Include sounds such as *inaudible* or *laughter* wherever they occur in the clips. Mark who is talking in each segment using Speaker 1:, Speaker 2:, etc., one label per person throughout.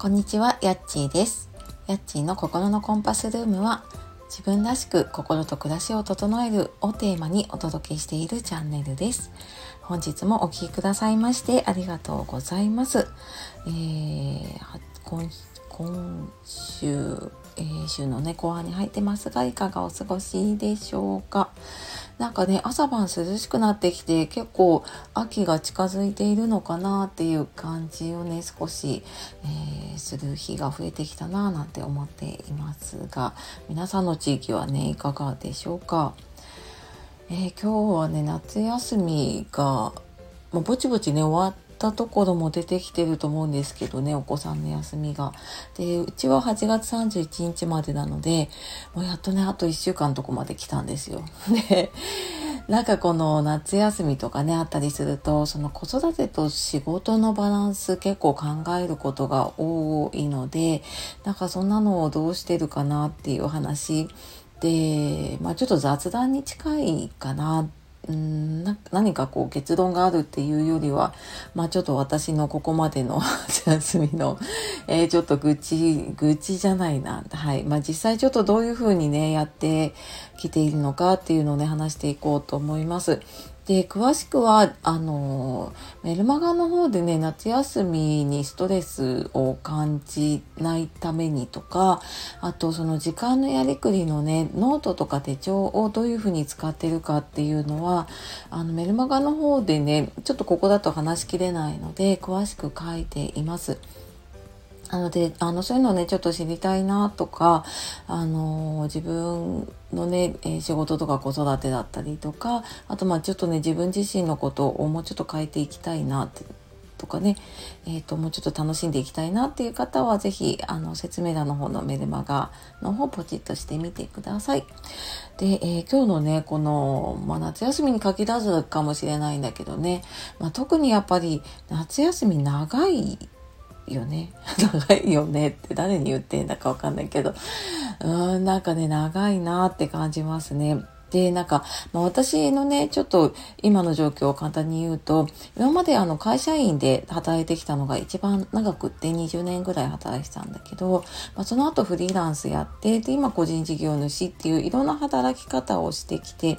Speaker 1: こんにちは、やっちーです。やっちーの心のコンパスルームは、自分らしく心と暮らしを整えるをテーマにお届けしているチャンネルです。本日もお聴きくださいましてありがとうございます。えー、今週、えー、週のね、後半に入ってますが、いかがお過ごしでしょうか？なんかね朝晩涼しくなってきて結構秋が近づいているのかなっていう感じをね少し、えー、する日が増えてきたななんて思っていますが皆さんの地域はねいかがでしょうか、えー、今日はね夏休みがもうぼちぼちね終わったところも出てきてると思うんですけどね、お子さんの休みが。で、うちは8月31日までなので、もうやっとね、あと1週間とこまで来たんですよ。*laughs* で、なんかこの夏休みとかね、あったりすると、その子育てと仕事のバランス結構考えることが多いので、なんかそんなのをどうしてるかなっていう話で、まあちょっと雑談に近いかなうんな何かこう結論があるっていうよりは、まあちょっと私のここまでの *laughs* 休みの、えー、ちょっと愚痴、愚痴じゃないな。はい。まあ実際ちょっとどういうふうにね、やってきているのかっていうのをね、話していこうと思います。で、詳しくは、あの、メルマガの方でね、夏休みにストレスを感じないためにとか、あとその時間のやりくりのね、ノートとか手帳をどういうふうに使ってるかっていうのは、あのメルマガの方でね、ちょっとここだと話しきれないので、詳しく書いています。なので、あの、そういうのをね、ちょっと知りたいなとか、あの、自分のね、え仕事とか子育てだったりとか、あと、まあちょっとね、自分自身のことをもうちょっと変えていきたいなって、とかね、えっ、ー、と、もうちょっと楽しんでいきたいなっていう方は、ぜひ、あの、説明欄の方のメルマガの方、ポチッとしてみてください。で、えー、今日のね、この、まあ、夏休みに限らずかもしれないんだけどね、まあ、特にやっぱり、夏休み長いよね。*laughs* 長いよねって誰に言ってんだかわかんないけど、うーん、なんかね、長いなーって感じますね。で、なんか、まあ、私のね、ちょっと今の状況を簡単に言うと、今まであの会社員で働いてきたのが一番長くって20年ぐらい働いてたんだけど、まあ、その後フリーランスやって、で、今個人事業主っていういろんな働き方をしてきて、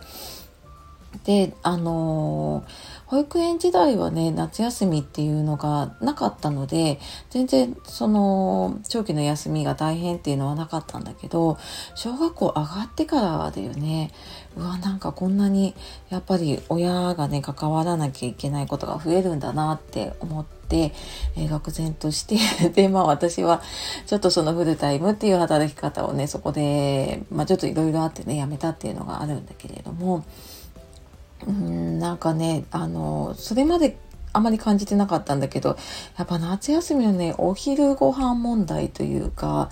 Speaker 1: で、あのー保育園時代はね、夏休みっていうのがなかったので、全然その長期の休みが大変っていうのはなかったんだけど、小学校上がってからはだよね、うわ、なんかこんなにやっぱり親がね、関わらなきゃいけないことが増えるんだなって思って、え、愕然として *laughs* で、まあ私はちょっとそのフルタイムっていう働き方をね、そこで、まあちょっといろいろあってね、やめたっていうのがあるんだけれども、うんなんかねあのそれまであまり感じてなかったんだけどやっぱ夏休みのねお昼ご飯問題というか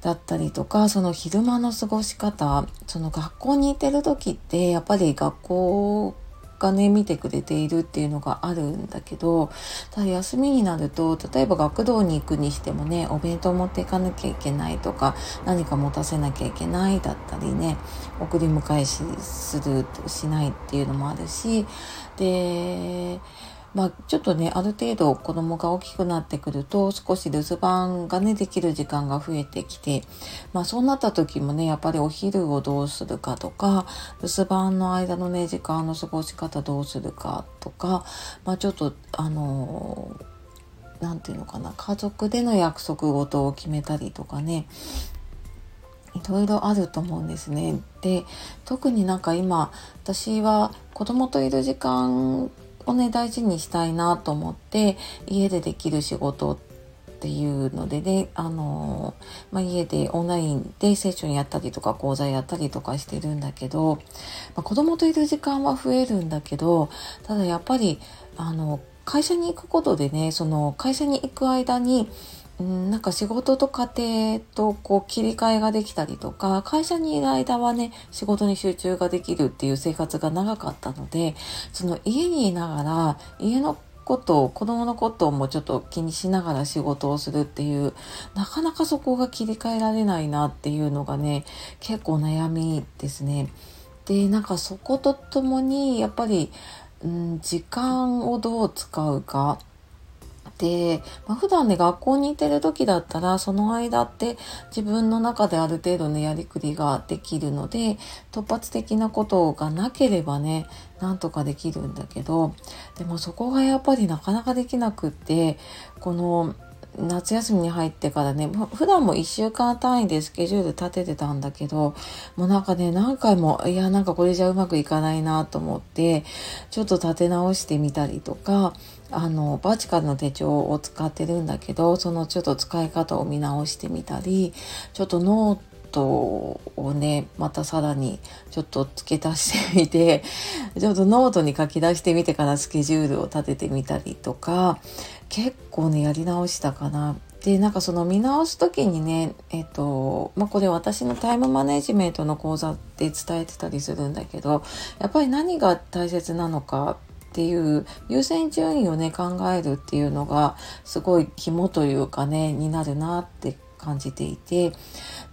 Speaker 1: だったりとかその昼間の過ごし方その学校に行ってる時ってやっぱり学校がね見てくれているっていうのがあるんだけどただ休みになると例えば学童に行くにしてもねお弁当持っていかなきゃいけないとか何か持たせなきゃいけないだったりね送り迎えしするしないっていうのもあるしでまあ、ちょっとね、ある程度子供が大きくなってくると、少し留守番がね、できる時間が増えてきて、まあ、そうなった時もね、やっぱりお昼をどうするかとか、留守番の間のね、時間の過ごし方どうするかとか、まあ、ちょっと、あの何て言うのかな、家族での約束事を決めたりとかね、いろいろあると思うんですね。で、特になんか今、私は子供といる時間をね大事にしたいなと思って家でできる仕事っていうのでで、あのまあ、家でオンラインでセッションやったりとか講座やったりとかしてるんだけど、まあ、子供といる時間は増えるんだけどただやっぱりあの会社に行くことでねその会社に行く間にうん、なんか仕事と家庭とこう切り替えができたりとか、会社にいる間はね、仕事に集中ができるっていう生活が長かったので、その家にいながら、家のことを、子供のこともちょっと気にしながら仕事をするっていう、なかなかそこが切り替えられないなっていうのがね、結構悩みですね。で、なんかそことともに、やっぱり、うん、時間をどう使うか。っで、まあ、普段ね、学校にいてる時だったら、その間って自分の中である程度のやりくりができるので、突発的なことがなければね、なんとかできるんだけど、でもそこがやっぱりなかなかできなくって、この、夏休みに入ってからね、普段も1週間単位でスケジュール立ててたんだけど、もうなんかね、何回も、いや、なんかこれじゃうまくいかないなと思って、ちょっと立て直してみたりとか、あの、バチカルの手帳を使ってるんだけど、そのちょっと使い方を見直してみたり、ちょっとノートをね、またさらにちょっと付け足してみて、*laughs* ちょっとノートに書き出してみてからスケジュールを立ててみたりとか、結構ね、やり直したかな。で、なんかその見直す時にね、えっ、と、まあ、これ私のタイムマネジメントの講座で伝えてたりするんだけど、やっぱり何が大切なのかっていう優先順位をね考えるっていうのがすごい肝というかねになるなって感じていて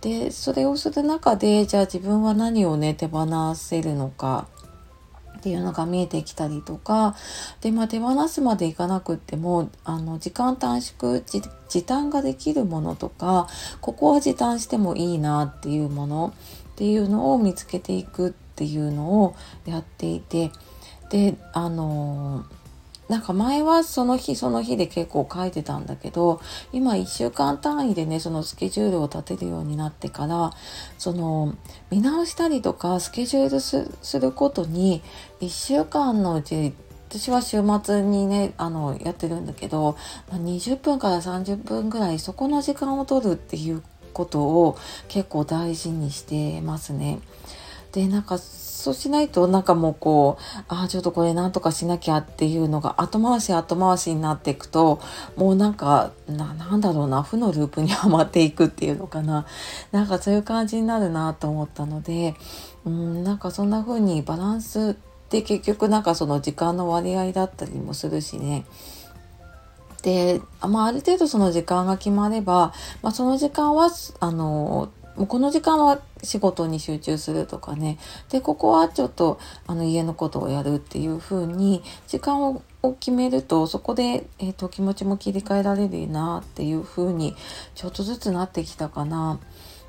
Speaker 1: でそれをする中でじゃあ自分は何をね手放せるのかっていうのが見えてきたりとかで、まあ、手放すまでいかなくってもあの時間短縮時短ができるものとかここは時短してもいいなっていうものっていうのを見つけていくっていうのをやっていてであのーなんか前はその日その日で結構書いてたんだけど、今1週間単位でね、そのスケジュールを立てるようになってから、その見直したりとかスケジュールすることに1週間のうち私は週末にね、あの、やってるんだけど、20分から30分ぐらいそこの時間を取るっていうことを結構大事にしてますね。で、なんかそうしないとなんかもうこう、ああ、ちょっとこれなんとかしなきゃっていうのが後回し後回しになっていくと、もうなんか、な、なんだろうな、負のループにはまっていくっていうのかな。なんかそういう感じになるなと思ったので、うん、なんかそんな風にバランスって結局なんかその時間の割合だったりもするしね。で、まあ、ある程度その時間が決まれば、まあ、その時間は、あの、もうこの時間は仕事に集中するとかね。で、ここはちょっとあの家のことをやるっていう風に時間を決めるとそこで、えーと、気持ちも切り替えられるなっていう風にちょっとずつなってきたかな。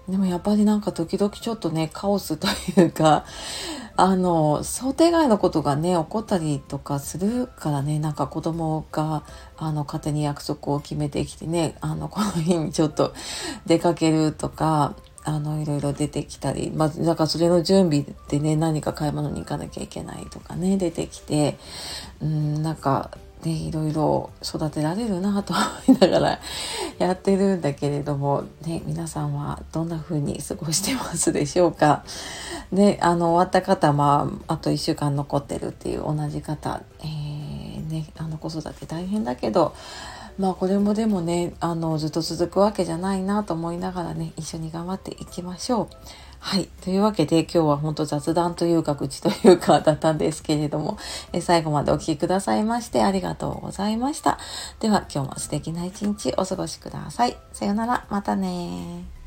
Speaker 1: でもやっぱりなんか時々ちょっとね、カオスというか、*laughs* あの、想定外のことがね、起こったりとかするからね、なんか子供が、あの、勝手に約束を決めてきてね、あの、この日にちょっと出かけるとか、あの、いろいろ出てきたり、まあ、だかそれの準備でね、何か買い物に行かなきゃいけないとかね、出てきて、うん、なんか、ね、いろいろ育てられるなと思いながら *laughs* やってるんだけれども、ね、皆さんはどんな風に過ごしてますでしょうか？で、あの、終わった方、まあ、あと1週間残ってるっていう同じ方、えー、ね、あの、子育て大変だけど、まあこれもでもねあのずっと続くわけじゃないなと思いながらね一緒に頑張っていきましょう。はい。というわけで今日は本当雑談というか愚痴というかだったんですけれども、え最後までお聴きくださいましてありがとうございました。では今日も素敵な一日お過ごしください。さよなら。またね